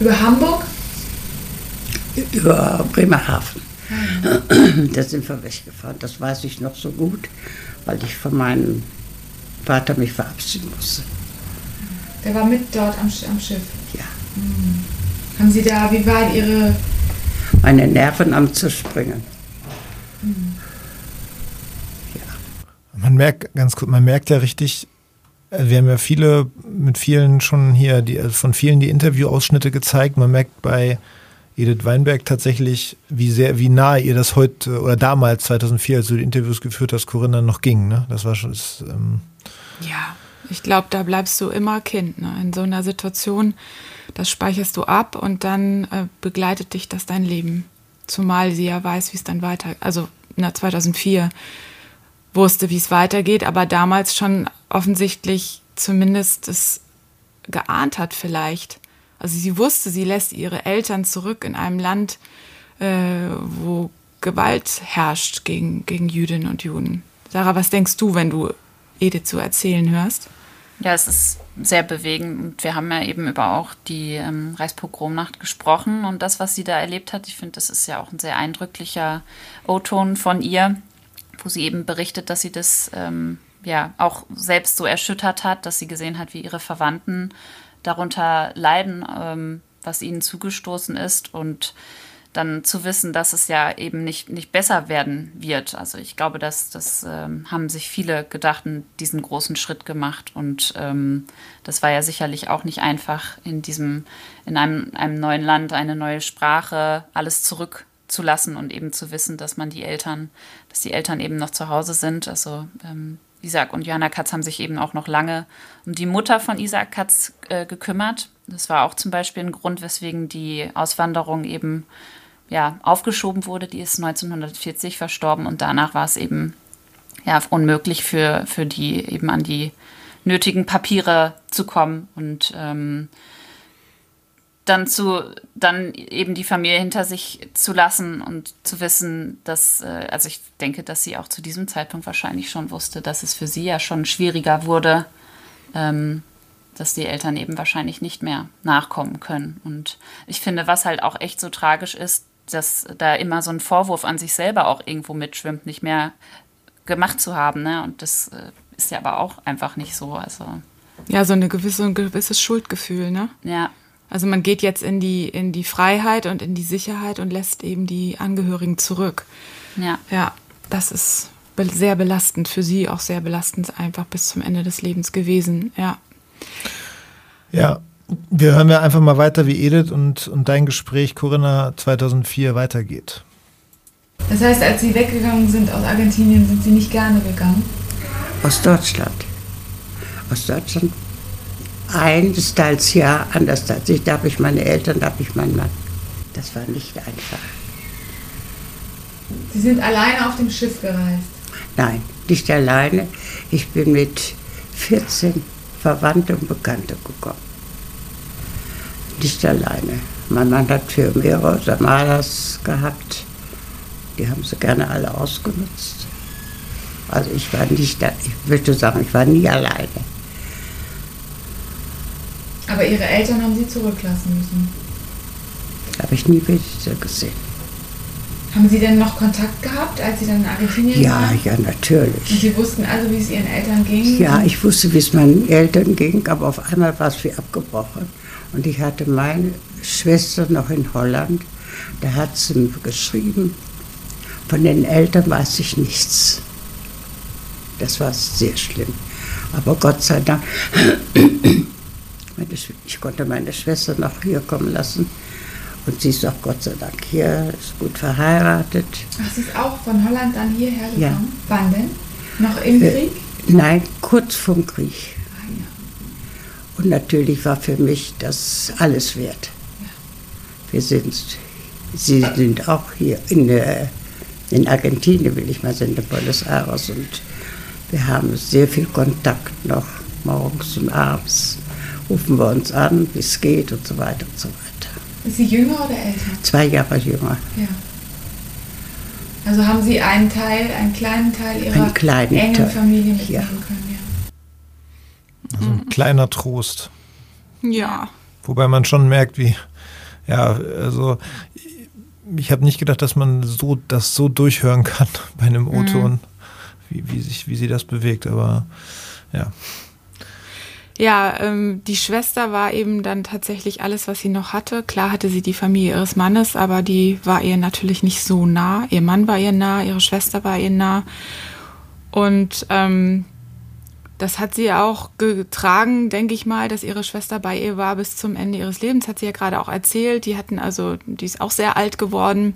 Über Hamburg?
Über Bremerhaven. Mhm. Da sind wir weggefahren. Das weiß ich noch so gut, weil ich von meinem Vater mich verabschieden musste.
Der war mit dort am, am Schiff?
Ja.
Mhm. Haben Sie da, wie waren Ihre...
Meine Nerven am zu springen.
Man merkt ganz gut, man merkt ja richtig, äh, wir haben ja viele mit vielen schon hier, die, äh, von vielen die Interviewausschnitte gezeigt. Man merkt bei Edith Weinberg tatsächlich, wie sehr, wie nahe ihr das heute oder damals 2004, als du die Interviews geführt hast, Corinna noch ging. Ne? Das war schon. Das, ähm
ja, ich glaube, da bleibst du immer Kind. Ne? In so einer Situation, das speicherst du ab und dann äh, begleitet dich das dein Leben. Zumal sie ja weiß, wie es dann weiter, also na, 2004 wusste, wie es weitergeht, aber damals schon offensichtlich zumindest es geahnt hat vielleicht. Also sie wusste, sie lässt ihre Eltern zurück in einem Land, äh, wo Gewalt herrscht gegen, gegen Jüdinnen und Juden. Sarah, was denkst du, wenn du Edith zu erzählen hörst?
Ja, es ist sehr bewegend und wir haben ja eben über auch die ähm, Reichspogromnacht gesprochen und das, was sie da erlebt hat, ich finde, das ist ja auch ein sehr eindrücklicher O-Ton von ihr, wo sie eben berichtet, dass sie das ähm, ja auch selbst so erschüttert hat, dass sie gesehen hat, wie ihre Verwandten darunter leiden, ähm, was ihnen zugestoßen ist und dann zu wissen, dass es ja eben nicht, nicht besser werden wird. Also ich glaube, dass das ähm, haben sich viele gedacht diesen großen Schritt gemacht. Und ähm, das war ja sicherlich auch nicht einfach, in diesem, in einem, einem neuen Land, eine neue Sprache, alles zurückzulassen und eben zu wissen, dass man die Eltern, dass die Eltern eben noch zu Hause sind. Also ähm, Isaac und Johanna Katz haben sich eben auch noch lange um die Mutter von Isaac Katz äh, gekümmert. Das war auch zum Beispiel ein Grund, weswegen die Auswanderung eben ja, aufgeschoben wurde. Die ist 1940 verstorben und danach war es eben ja, unmöglich für, für die eben an die nötigen Papiere zu kommen und ähm, dann zu dann eben die Familie hinter sich zu lassen und zu wissen, dass äh, also ich denke, dass sie auch zu diesem Zeitpunkt wahrscheinlich schon wusste, dass es für sie ja schon schwieriger wurde, ähm, dass die Eltern eben wahrscheinlich nicht mehr nachkommen können. Und ich finde, was halt auch echt so tragisch ist, dass da immer so ein Vorwurf an sich selber auch irgendwo mitschwimmt, nicht mehr gemacht zu haben. Ne? Und das äh, ist ja aber auch einfach nicht so. Also
ja, so eine gewisse, ein gewisses Schuldgefühl, ne?
Ja.
Also man geht jetzt in die, in die Freiheit und in die Sicherheit und lässt eben die Angehörigen zurück.
Ja.
Ja, das ist sehr belastend für sie, auch sehr belastend einfach bis zum Ende des Lebens gewesen, ja.
Ja, wir hören ja einfach mal weiter, wie Edith und, und dein Gespräch Corinna 2004 weitergeht.
Das heißt, als Sie weggegangen sind aus Argentinien, sind Sie nicht gerne gegangen?
Aus Deutschland. Aus Deutschland ein teils ja, anders als ich. Da habe ich meine Eltern, da habe ich meinen Mann. Das war nicht einfach.
Sie sind alleine auf dem Schiff gereist?
Nein, nicht alleine. Ich bin mit 14 Verwandten und Bekannten gekommen. Nicht alleine. Mein Mann hat für mehrere Samaras gehabt. Die haben sie gerne alle ausgenutzt. Also ich war nicht, da, ich würde sagen, ich war nie alleine.
Aber Ihre Eltern haben Sie zurücklassen müssen?
Habe ich nie wieder gesehen.
Haben Sie denn noch Kontakt gehabt, als Sie dann in Argentinien
ja,
waren?
Ja, natürlich.
Und Sie wussten also, wie es Ihren Eltern ging?
Ja, ich wusste, wie es meinen Eltern ging, aber auf einmal war es wie abgebrochen. Und ich hatte meine Schwester noch in Holland, da hat sie mir geschrieben, von den Eltern weiß ich nichts. Das war sehr schlimm. Aber Gott sei Dank, ich konnte meine Schwester noch hier kommen lassen. Und sie ist auch Gott sei Dank hier, ist gut verheiratet.
Ach, sie ist auch von Holland dann hierher gekommen?
Ja.
Wann denn? Noch im äh, Krieg?
Nein, kurz vom Krieg. Ah, ja. Und natürlich war für mich das alles wert. Ja. Wir sind, sie sind auch hier in, äh, in Argentinien, will ich mal sagen, in Buenos Aires. Und wir haben sehr viel Kontakt noch, morgens und abends rufen wir uns an, wie es geht und so weiter und so weiter.
Ist sie jünger oder älter?
Zwei Jahre jünger.
Ja. Also haben Sie einen Teil, einen kleinen Teil Ihrer einen kleinen engen Teil. Familie mitnehmen ja. können, ja.
Also ein kleiner Trost.
Ja.
Wobei man schon merkt, wie, ja, also ich habe nicht gedacht, dass man so das so durchhören kann bei einem O-Ton, mhm. wie, wie, sich, wie sie das bewegt, aber ja
ja, ähm, die Schwester war eben dann tatsächlich alles, was sie noch hatte. Klar hatte sie die Familie ihres Mannes, aber die war ihr natürlich nicht so nah. Ihr Mann war ihr nah, ihre Schwester war ihr nah. Und ähm, das hat sie auch getragen, denke ich mal, dass ihre Schwester bei ihr war bis zum Ende ihres Lebens, hat sie ja gerade auch erzählt. Die hatten also, die ist auch sehr alt geworden.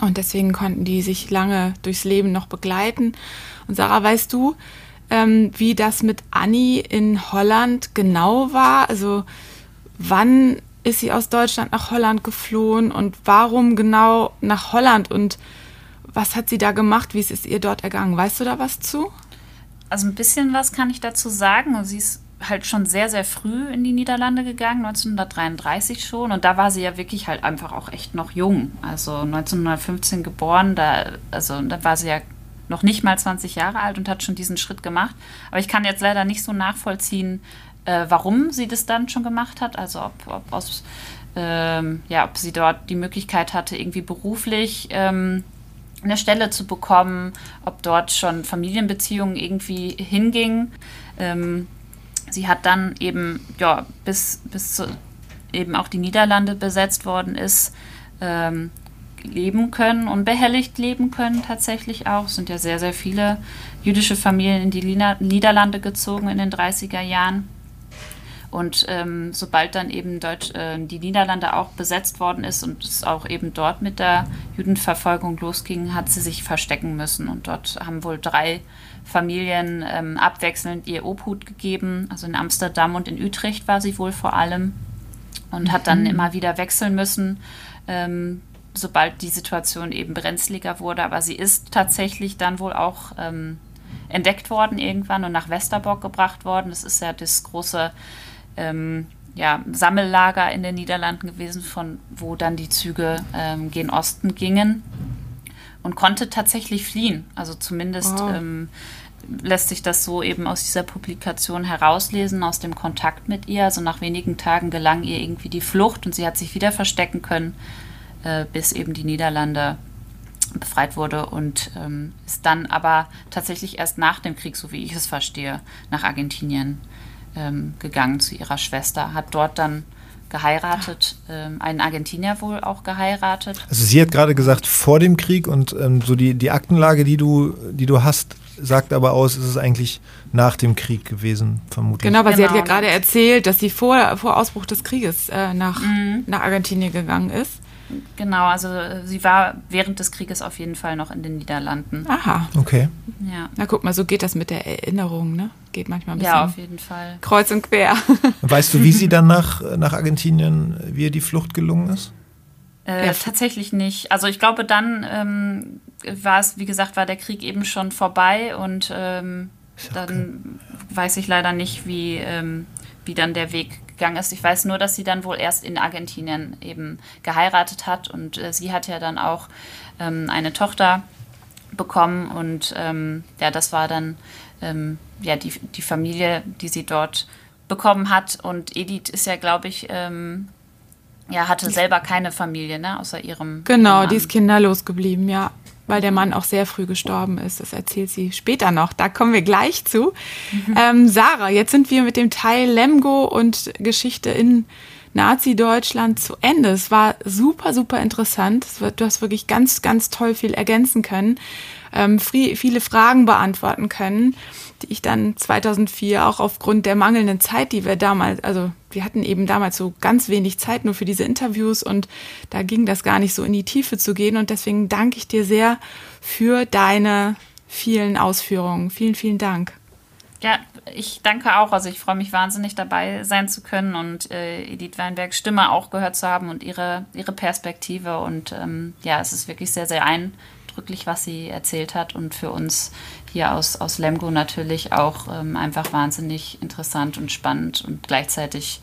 Und deswegen konnten die sich lange durchs Leben noch begleiten. Und Sarah, weißt du, ähm, wie das mit Annie in Holland genau war. Also wann ist sie aus Deutschland nach Holland geflohen und warum genau nach Holland und was hat sie da gemacht? Wie ist es ihr dort ergangen? Weißt du da was zu?
Also ein bisschen was kann ich dazu sagen. Sie ist halt schon sehr, sehr früh in die Niederlande gegangen, 1933 schon. Und da war sie ja wirklich halt einfach auch echt noch jung. Also 1915 geboren, da, also da war sie ja noch nicht mal 20 Jahre alt und hat schon diesen Schritt gemacht. Aber ich kann jetzt leider nicht so nachvollziehen, äh, warum sie das dann schon gemacht hat. Also ob, ob, aus, ähm, ja, ob sie dort die Möglichkeit hatte, irgendwie beruflich ähm, eine Stelle zu bekommen, ob dort schon Familienbeziehungen irgendwie hingingen. Ähm, sie hat dann eben, ja, bis, bis zu, eben auch die Niederlande besetzt worden ist, ähm, leben können, unbehelligt leben können tatsächlich auch. Es sind ja sehr, sehr viele jüdische Familien in die Niederlande gezogen in den 30er Jahren. Und ähm, sobald dann eben Deutsch, äh, die Niederlande auch besetzt worden ist und es auch eben dort mit der Judenverfolgung losging, hat sie sich verstecken müssen. Und dort haben wohl drei Familien ähm, abwechselnd ihr Obhut gegeben. Also in Amsterdam und in Utrecht war sie wohl vor allem und hat dann mhm. immer wieder wechseln müssen. Ähm, sobald die Situation eben brenzliger wurde. Aber sie ist tatsächlich dann wohl auch ähm, entdeckt worden irgendwann und nach Westerbork gebracht worden. Das ist ja das große ähm, ja, Sammellager in den Niederlanden gewesen, von wo dann die Züge ähm, gen Osten gingen und konnte tatsächlich fliehen. Also zumindest wow. ähm, lässt sich das so eben aus dieser Publikation herauslesen, aus dem Kontakt mit ihr. Also nach wenigen Tagen gelang ihr irgendwie die Flucht und sie hat sich wieder verstecken können, äh, bis eben die Niederlande befreit wurde und ähm, ist dann aber tatsächlich erst nach dem Krieg, so wie ich es verstehe, nach Argentinien ähm, gegangen zu ihrer Schwester, hat dort dann geheiratet, ähm, einen Argentinier wohl auch geheiratet.
Also sie hat gerade gesagt vor dem Krieg und ähm, so die, die Aktenlage, die du, die du hast, sagt aber aus, es ist eigentlich nach dem Krieg gewesen, vermutlich.
Genau, aber genau. sie hat ja genau. gerade erzählt, dass sie vor, vor Ausbruch des Krieges äh, nach, mhm. nach Argentinien gegangen ist.
Genau, also äh, sie war während des Krieges auf jeden Fall noch in den Niederlanden.
Aha.
Okay.
Ja. Na guck mal, so geht das mit der Erinnerung, ne? Geht manchmal ein bisschen.
Ja, auf jeden Fall.
Kreuz und quer.
Weißt du, wie sie dann nach, nach Argentinien, wie ihr die Flucht gelungen ist?
Äh, ja. Tatsächlich nicht. Also ich glaube, dann ähm, war es, wie gesagt, war der Krieg eben schon vorbei und ähm, dann okay. weiß ich leider nicht, wie, ähm, wie dann der Weg gegangen ist. Ich weiß nur, dass sie dann wohl erst in Argentinien eben geheiratet hat und äh, sie hat ja dann auch ähm, eine Tochter bekommen und ähm, ja, das war dann ähm, ja die, die Familie, die sie dort bekommen hat und Edith ist ja, glaube ich, ähm, ja, hatte selber keine Familie, ne, außer ihrem.
Genau, Mann. die ist kinderlos geblieben, ja weil der Mann auch sehr früh gestorben ist. Das erzählt sie später noch. Da kommen wir gleich zu. Mhm. Ähm, Sarah, jetzt sind wir mit dem Teil Lemgo und Geschichte in Nazi-Deutschland zu Ende. Es war super, super interessant. Du hast wirklich ganz, ganz toll viel ergänzen können, ähm, viele Fragen beantworten können die ich dann 2004 auch aufgrund der mangelnden Zeit, die wir damals, also wir hatten eben damals so ganz wenig Zeit nur für diese Interviews und da ging das gar nicht so in die Tiefe zu gehen und deswegen danke ich dir sehr für deine vielen Ausführungen. Vielen, vielen Dank.
Ja, ich danke auch. Also ich freue mich wahnsinnig dabei sein zu können und äh, Edith Weinbergs Stimme auch gehört zu haben und ihre, ihre Perspektive. Und ähm, ja, es ist wirklich sehr, sehr eindrücklich, was sie erzählt hat und für uns hier aus, aus Lemgo natürlich auch ähm, einfach wahnsinnig interessant und spannend und gleichzeitig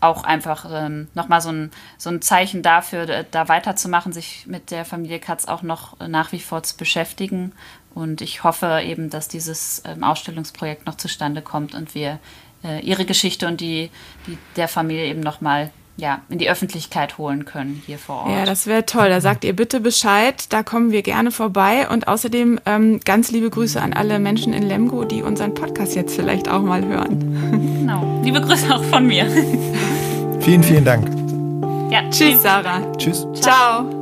auch einfach ähm, nochmal so ein, so ein Zeichen dafür, da weiterzumachen, sich mit der Familie Katz auch noch nach wie vor zu beschäftigen. Und ich hoffe eben, dass dieses ähm, Ausstellungsprojekt noch zustande kommt und wir äh, ihre Geschichte und die, die der Familie eben nochmal ja, in die Öffentlichkeit holen können hier vor Ort.
Ja, das wäre toll. Da sagt ihr bitte Bescheid. Da kommen wir gerne vorbei. Und außerdem ähm, ganz liebe Grüße an alle Menschen in Lemgo, die unseren Podcast jetzt vielleicht auch mal hören.
Genau. Liebe Grüße auch von mir.
Vielen, vielen Dank.
Ja, tschüss, Sarah.
Tschüss.
Ciao.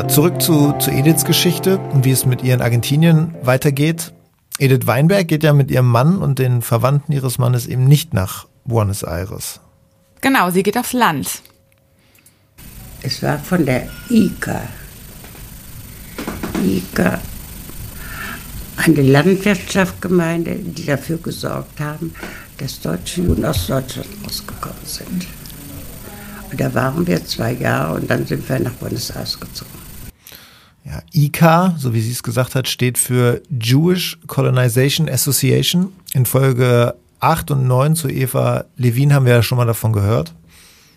Ja, zurück zu, zu Ediths Geschichte und wie es mit ihr in Argentinien weitergeht. Edith Weinberg geht ja mit ihrem Mann und den Verwandten ihres Mannes eben nicht nach Buenos Aires.
Genau, sie geht aufs Land.
Es war von der ICA. ICA, eine Landwirtschaftsgemeinde, die dafür gesorgt haben, dass deutsche Juden aus Deutschland rausgekommen sind. Und da waren wir zwei Jahre und dann sind wir nach Buenos Aires gezogen.
Ja, ICA, so wie sie es gesagt hat, steht für Jewish Colonization Association. In Folge 8 und 9 zu Eva Levin haben wir ja schon mal davon gehört.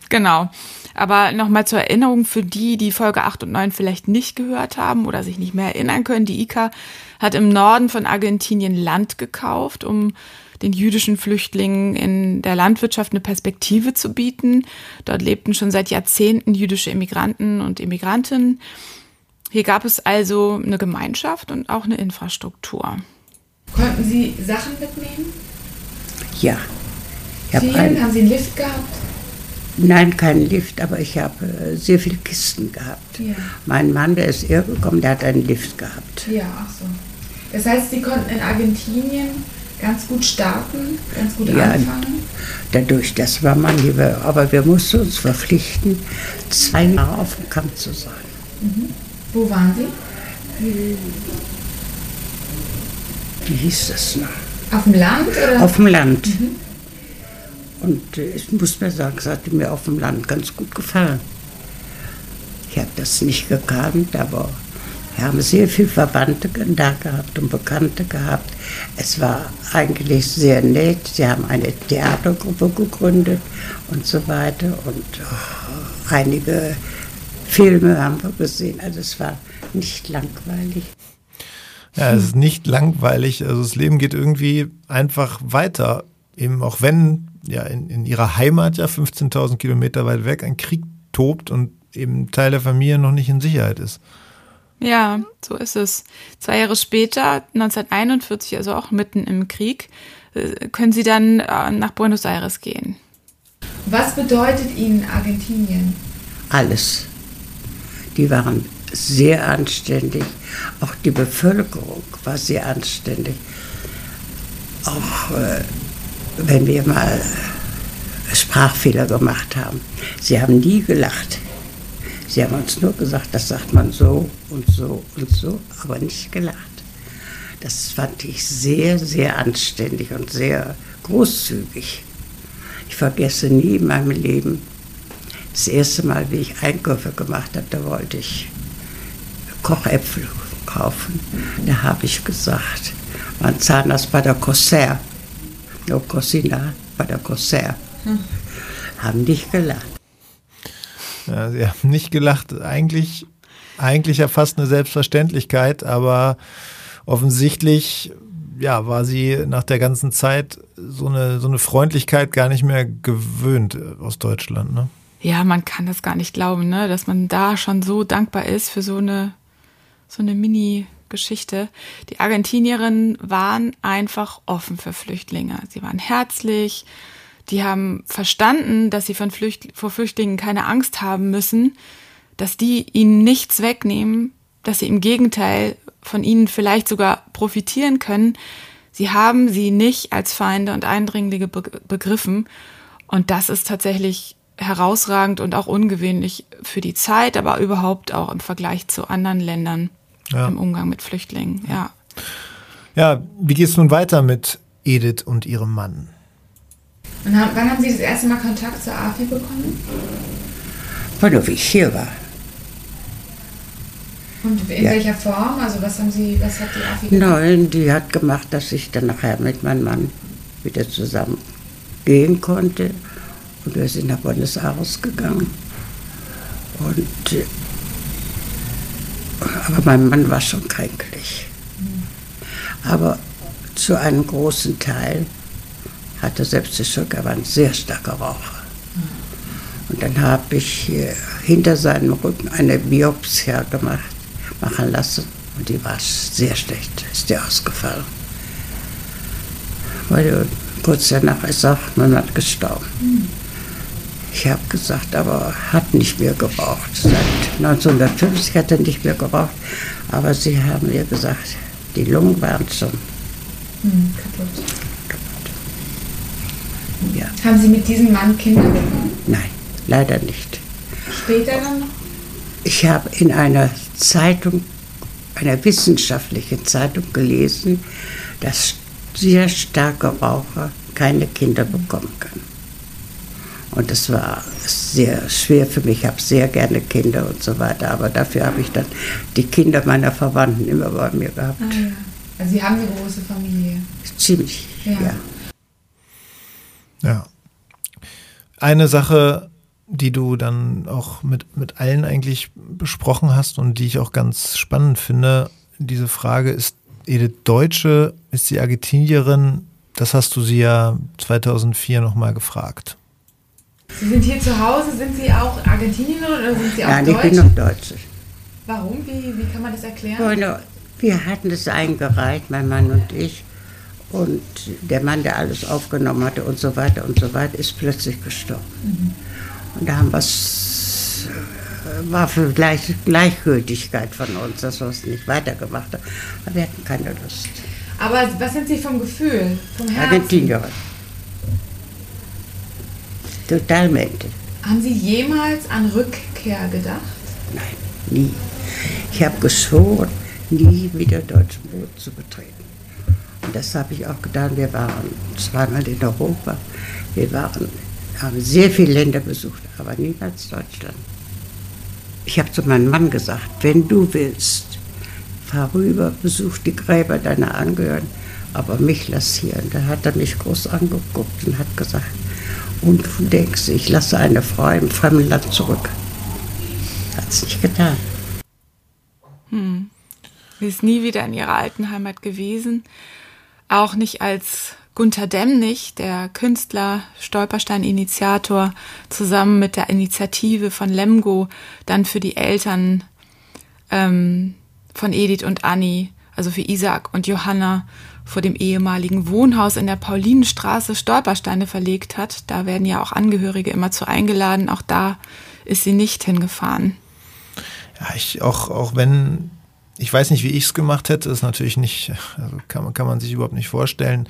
Genau. Aber nochmal zur Erinnerung für die, die Folge 8 und 9 vielleicht nicht gehört haben oder sich nicht mehr erinnern können. Die ICA hat im Norden von Argentinien Land gekauft, um den jüdischen Flüchtlingen in der Landwirtschaft eine Perspektive zu bieten. Dort lebten schon seit Jahrzehnten jüdische Immigranten und Immigrantinnen. Hier gab es also eine Gemeinschaft und auch eine Infrastruktur.
Konnten Sie Sachen mitnehmen?
Ja.
Vielen? Ein, haben Sie einen Lift gehabt?
Nein, keinen Lift, aber ich habe äh, sehr viele Kisten gehabt. Ja. Mein Mann, der ist irrgekommen, der hat einen Lift gehabt.
Ja, ach so. Das heißt, Sie konnten in Argentinien ganz gut starten, ganz gut ja, anfangen?
Dadurch, das war man lieber, aber wir mussten uns verpflichten, zwei Jahre auf dem Kampf zu sein.
Mhm. Wo waren Sie?
Wie hieß das noch?
Auf dem Land? Oder?
Auf dem Land. Mhm. Und ich muss mir sagen, es hat mir auf dem Land ganz gut gefallen. Ich habe das nicht gekannt, aber wir haben sehr viele Verwandte da gehabt und Bekannte gehabt. Es war eigentlich sehr nett. Sie haben eine Theatergruppe gegründet und so weiter. Und oh, einige Filme haben wir gesehen. Also es war nicht langweilig.
Ja, es ist nicht langweilig. Also das Leben geht irgendwie einfach weiter. Eben auch wenn ja in, in ihrer Heimat ja 15.000 Kilometer weit weg ein Krieg tobt und eben Teil der Familie noch nicht in Sicherheit ist.
Ja, so ist es. Zwei Jahre später, 1941, also auch mitten im Krieg, äh, können Sie dann äh, nach Buenos Aires gehen.
Was bedeutet Ihnen Argentinien?
Alles. Die waren sehr anständig. Auch die Bevölkerung war sehr anständig. Auch äh, wenn wir mal Sprachfehler gemacht haben. Sie haben nie gelacht. Sie haben uns nur gesagt, das sagt man so und so und so, aber nicht gelacht. Das fand ich sehr, sehr anständig und sehr großzügig. Ich vergesse nie in meinem Leben, das erste Mal, wie ich Einkäufe gemacht habe, da wollte ich Kochäpfel kaufen. Da habe ich gesagt, mein Zahnarzt bei der Corsair, no Cocina, bei der Corsair, hm. haben nicht gelacht.
Ja, sie haben nicht gelacht. Eigentlich, eigentlich ja fast eine Selbstverständlichkeit, aber offensichtlich ja, war sie nach der ganzen Zeit so eine, so eine Freundlichkeit gar nicht mehr gewöhnt aus Deutschland. Ne?
Ja, man kann das gar nicht glauben, ne? dass man da schon so dankbar ist für so eine, so eine Mini-Geschichte. Die Argentinierinnen waren einfach offen für Flüchtlinge. Sie waren herzlich, die haben verstanden, dass sie von Flücht vor Flüchtlingen keine Angst haben müssen, dass die ihnen nichts wegnehmen, dass sie im Gegenteil von ihnen vielleicht sogar profitieren können. Sie haben sie nicht als Feinde und Eindringlinge begriffen. Und das ist tatsächlich herausragend und auch ungewöhnlich für die Zeit, aber überhaupt auch im Vergleich zu anderen Ländern ja. im Umgang mit Flüchtlingen. Ja.
Ja, wie geht es nun weiter mit Edith und ihrem Mann?
Und haben, wann haben Sie das erste Mal Kontakt zur AFI bekommen?
Wann wie ich hier war.
Und in ja. welcher Form? Also was haben Sie, was hat die AFI
gemacht? Nein, die hat gemacht, dass ich dann nachher mit meinem Mann wieder zusammen gehen konnte. Und wir sind nach Buenos Aires gegangen. Und, äh, aber mein Mann war schon kränklich. Aber zu einem großen Teil hatte Sepsis-Schock, er war ein sehr starker Raucher. Und dann habe ich hinter seinem Rücken eine Biopsie gemacht, machen lassen und die war sehr schlecht, ist die ausgefallen. Weil kurz danach ist auch mein Mann gestorben. Ich habe gesagt, aber hat nicht mehr geraucht. Seit 1950 hat er nicht mehr geraucht. Aber sie haben mir gesagt, die Lungen waren schon hm, kaputt.
Ja. Haben Sie mit diesem Mann Kinder bekommen?
Nein, leider nicht.
Später dann noch?
Ich habe in einer Zeitung, einer wissenschaftlichen Zeitung gelesen, dass sehr starke Raucher keine Kinder bekommen können. Und das war sehr schwer für mich. Ich habe sehr gerne Kinder und so weiter, aber dafür habe ich dann die Kinder meiner Verwandten immer bei mir gehabt. Ah,
ja. Also Sie haben eine große Familie.
Ziemlich, ja. ja.
Ja. Eine Sache, die du dann auch mit, mit allen eigentlich besprochen hast und die ich auch ganz spannend finde, diese Frage ist, Edith Deutsche, ist sie Argentinierin? Das hast du sie ja 2004 nochmal gefragt.
Sie sind hier zu Hause, sind Sie auch Argentinierin oder sind Sie auch
Nein,
Deutsch?
Nein, ich bin noch Deutsche.
Warum? Wie, wie kann man das erklären?
Wir hatten das eingereicht, mein Mann und ich. Und der Mann, der alles aufgenommen hatte und so weiter und so weiter, ist plötzlich gestorben. Mhm. Und da haben wir es, äh, war für Gleich, Gleichgültigkeit von uns, dass wir es nicht weitergemacht haben. Aber wir hatten keine Lust.
Aber was sind Sie vom Gefühl, vom Herzen?
Argentinierin. Totalmente.
Haben Sie jemals an Rückkehr gedacht?
Nein. Nie. Ich habe geschworen, nie wieder deutschen Boden zu betreten. Und das habe ich auch getan. Wir waren zweimal in Europa. Wir waren, haben sehr viele Länder besucht, aber niemals Deutschland. Ich habe zu meinem Mann gesagt, wenn du willst, fahr rüber, besuch die Gräber deiner Angehörigen, aber mich lass hier. Und da hat er mich groß angeguckt und hat gesagt, und du denkst, ich lasse eine Frau im fremden Land zurück. Hat es nicht getan.
Hm. Sie ist nie wieder in ihrer alten Heimat gewesen. Auch nicht als Gunther Demnig, der Künstler, Stolperstein-Initiator, zusammen mit der Initiative von Lemgo dann für die Eltern ähm, von Edith und Annie, also für Isaac und Johanna, vor dem ehemaligen Wohnhaus in der Paulinenstraße Stolpersteine verlegt hat. Da werden ja auch Angehörige immer zu eingeladen. Auch da ist sie nicht hingefahren.
Ja, ich auch, auch wenn, ich weiß nicht, wie ich es gemacht hätte, ist natürlich nicht, also kann, man, kann man sich überhaupt nicht vorstellen.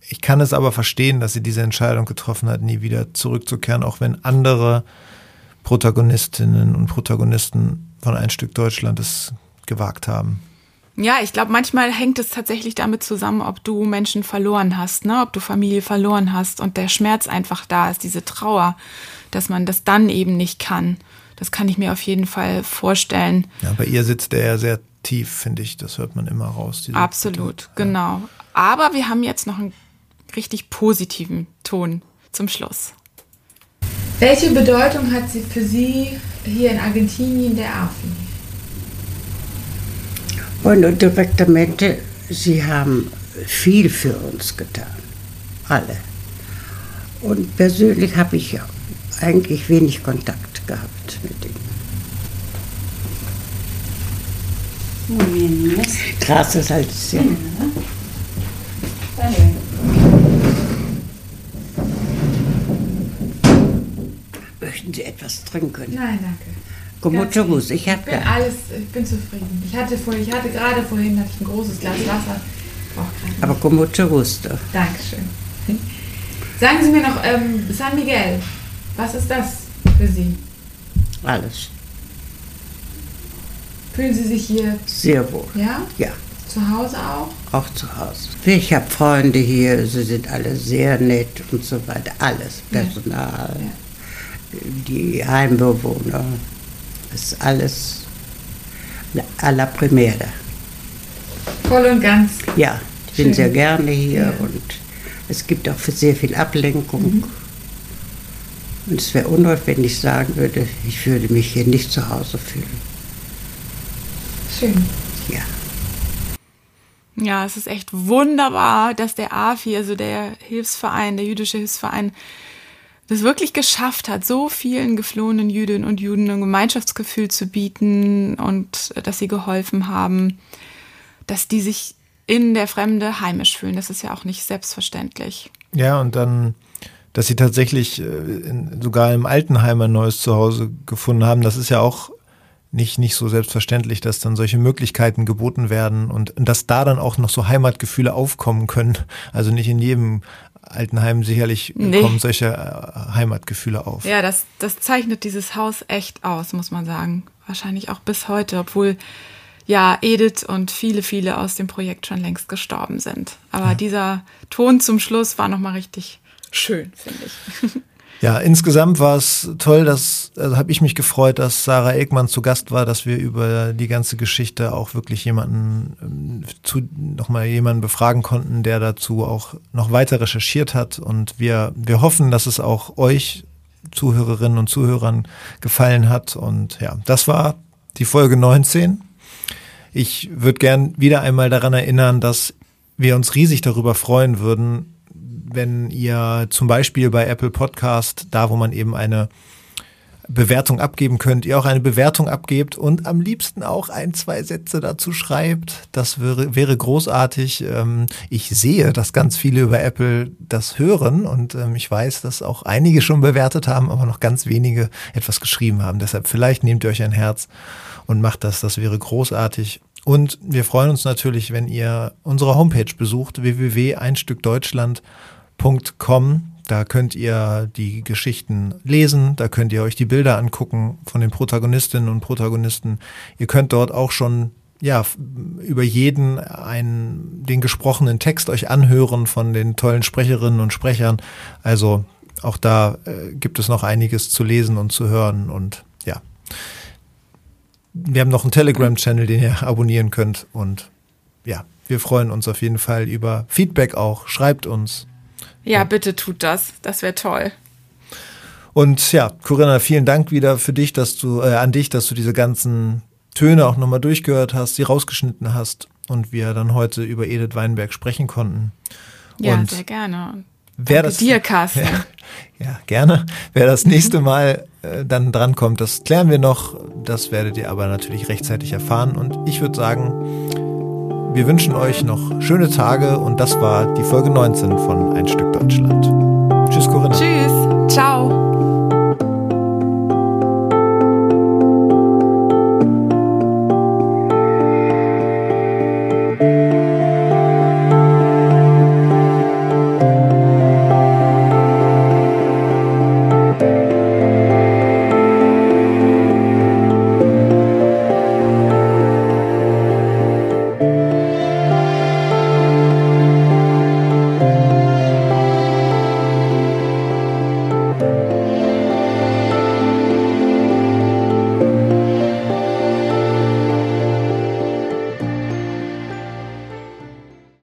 Ich kann es aber verstehen, dass sie diese Entscheidung getroffen hat, nie wieder zurückzukehren, auch wenn andere Protagonistinnen und Protagonisten von ein Stück Deutschland es gewagt haben.
Ja, ich glaube, manchmal hängt es tatsächlich damit zusammen, ob du Menschen verloren hast, ne? ob du Familie verloren hast und der Schmerz einfach da ist, diese Trauer, dass man das dann eben nicht kann. Das kann ich mir auf jeden Fall vorstellen.
Ja, bei ihr sitzt er ja sehr tief, finde ich. Das hört man immer raus.
Absolut, ja. genau. Aber wir haben jetzt noch einen richtig positiven Ton zum Schluss.
Welche Bedeutung hat sie für Sie hier in Argentinien der AFI?
Und Direktamente, sie haben viel für uns getan. Alle. Und persönlich habe ich ja eigentlich wenig Kontakt gehabt mit ihnen. Muy bien, Inés. Gracias, Alicia. Möchten Sie etwas trinken?
Nein, danke.
Kombucha-Mus, ich habe
da. Alles, ich bin zufrieden. Ich hatte, vor, ich hatte gerade vorhin hatte ich ein großes Glas Wasser.
Aber Kombucha Gusto.
Dankeschön. Sagen Sie mir noch, ähm, San Miguel, was ist das für Sie?
Alles.
Fühlen Sie sich hier
sehr wohl?
Ja?
Ja.
Zu Hause auch?
Auch zu Hause. Ich habe Freunde hier, sie sind alle sehr nett und so weiter. Alles. Personal, ja. die Heimbewohner. Das ist alles à la primera.
Voll und ganz.
Ja, ich bin sehr gerne hier ja. und es gibt auch sehr viel Ablenkung. Mhm. Und es wäre unrecht, wenn ich sagen würde, ich würde mich hier nicht zu Hause fühlen.
Schön.
Ja.
Ja, es ist echt wunderbar, dass der AFI, also der Hilfsverein, der jüdische Hilfsverein, das wirklich geschafft hat, so vielen geflohenen Jüdinnen und Juden ein Gemeinschaftsgefühl zu bieten und dass sie geholfen haben, dass die sich in der Fremde heimisch fühlen. Das ist ja auch nicht selbstverständlich.
Ja, und dann, dass sie tatsächlich äh, sogar im Altenheim ein neues Zuhause gefunden haben, das ist ja auch nicht, nicht so selbstverständlich, dass dann solche Möglichkeiten geboten werden und dass da dann auch noch so Heimatgefühle aufkommen können. Also nicht in jedem Altenheim sicherlich nee. kommen solche äh, Heimatgefühle auf.
Ja, das, das zeichnet dieses Haus echt aus, muss man sagen. Wahrscheinlich auch bis heute, obwohl ja Edith und viele, viele aus dem Projekt schon längst gestorben sind. Aber ja. dieser Ton zum Schluss war nochmal richtig schön, finde ich.
Ja, insgesamt war es toll, dass, also habe ich mich gefreut, dass Sarah Egmann zu Gast war, dass wir über die ganze Geschichte auch wirklich jemanden ähm, zu, nochmal jemanden befragen konnten, der dazu auch noch weiter recherchiert hat. Und wir, wir hoffen, dass es auch euch Zuhörerinnen und Zuhörern gefallen hat. Und ja, das war die Folge 19. Ich würde gern wieder einmal daran erinnern, dass wir uns riesig darüber freuen würden, wenn ihr zum Beispiel bei Apple Podcast, da wo man eben eine Bewertung abgeben könnt, ihr auch eine Bewertung abgebt und am liebsten auch ein, zwei Sätze dazu schreibt. Das wäre, wäre großartig. Ähm, ich sehe, dass ganz viele über Apple das hören und ähm, ich weiß, dass auch einige schon bewertet haben, aber noch ganz wenige etwas geschrieben haben. Deshalb vielleicht nehmt ihr euch ein Herz und macht das. Das wäre großartig. Und wir freuen uns natürlich, wenn ihr unsere Homepage besucht, www.einstückdeutschland.com www.ftf.com. Da könnt ihr die Geschichten lesen, da könnt ihr euch die Bilder angucken von den Protagonistinnen und Protagonisten. Ihr könnt dort auch schon ja, über jeden einen, den gesprochenen Text euch anhören von den tollen Sprecherinnen und Sprechern. Also auch da äh, gibt es noch einiges zu lesen und zu hören und ja. Wir haben noch einen Telegram-Channel, den ihr abonnieren könnt und ja, wir freuen uns auf jeden Fall über Feedback auch. Schreibt uns.
Ja, ja. bitte tut das. Das wäre toll.
Und ja, Corinna, vielen Dank wieder für dich, dass du äh, an dich, dass du diese ganzen Töne auch nochmal durchgehört hast, sie rausgeschnitten hast und wir dann heute über Edith Weinberg sprechen konnten.
Ja, und sehr gerne.
Wer Danke das, dir, Carsten. Ja, ja, gerne. Wer das nächste Mal äh, dann drankommt, das klären wir noch. Das werdet ihr aber natürlich rechtzeitig erfahren. Und ich würde sagen, wir wünschen euch noch schöne Tage und das war die Folge 19 von Ein Stück Deutschland.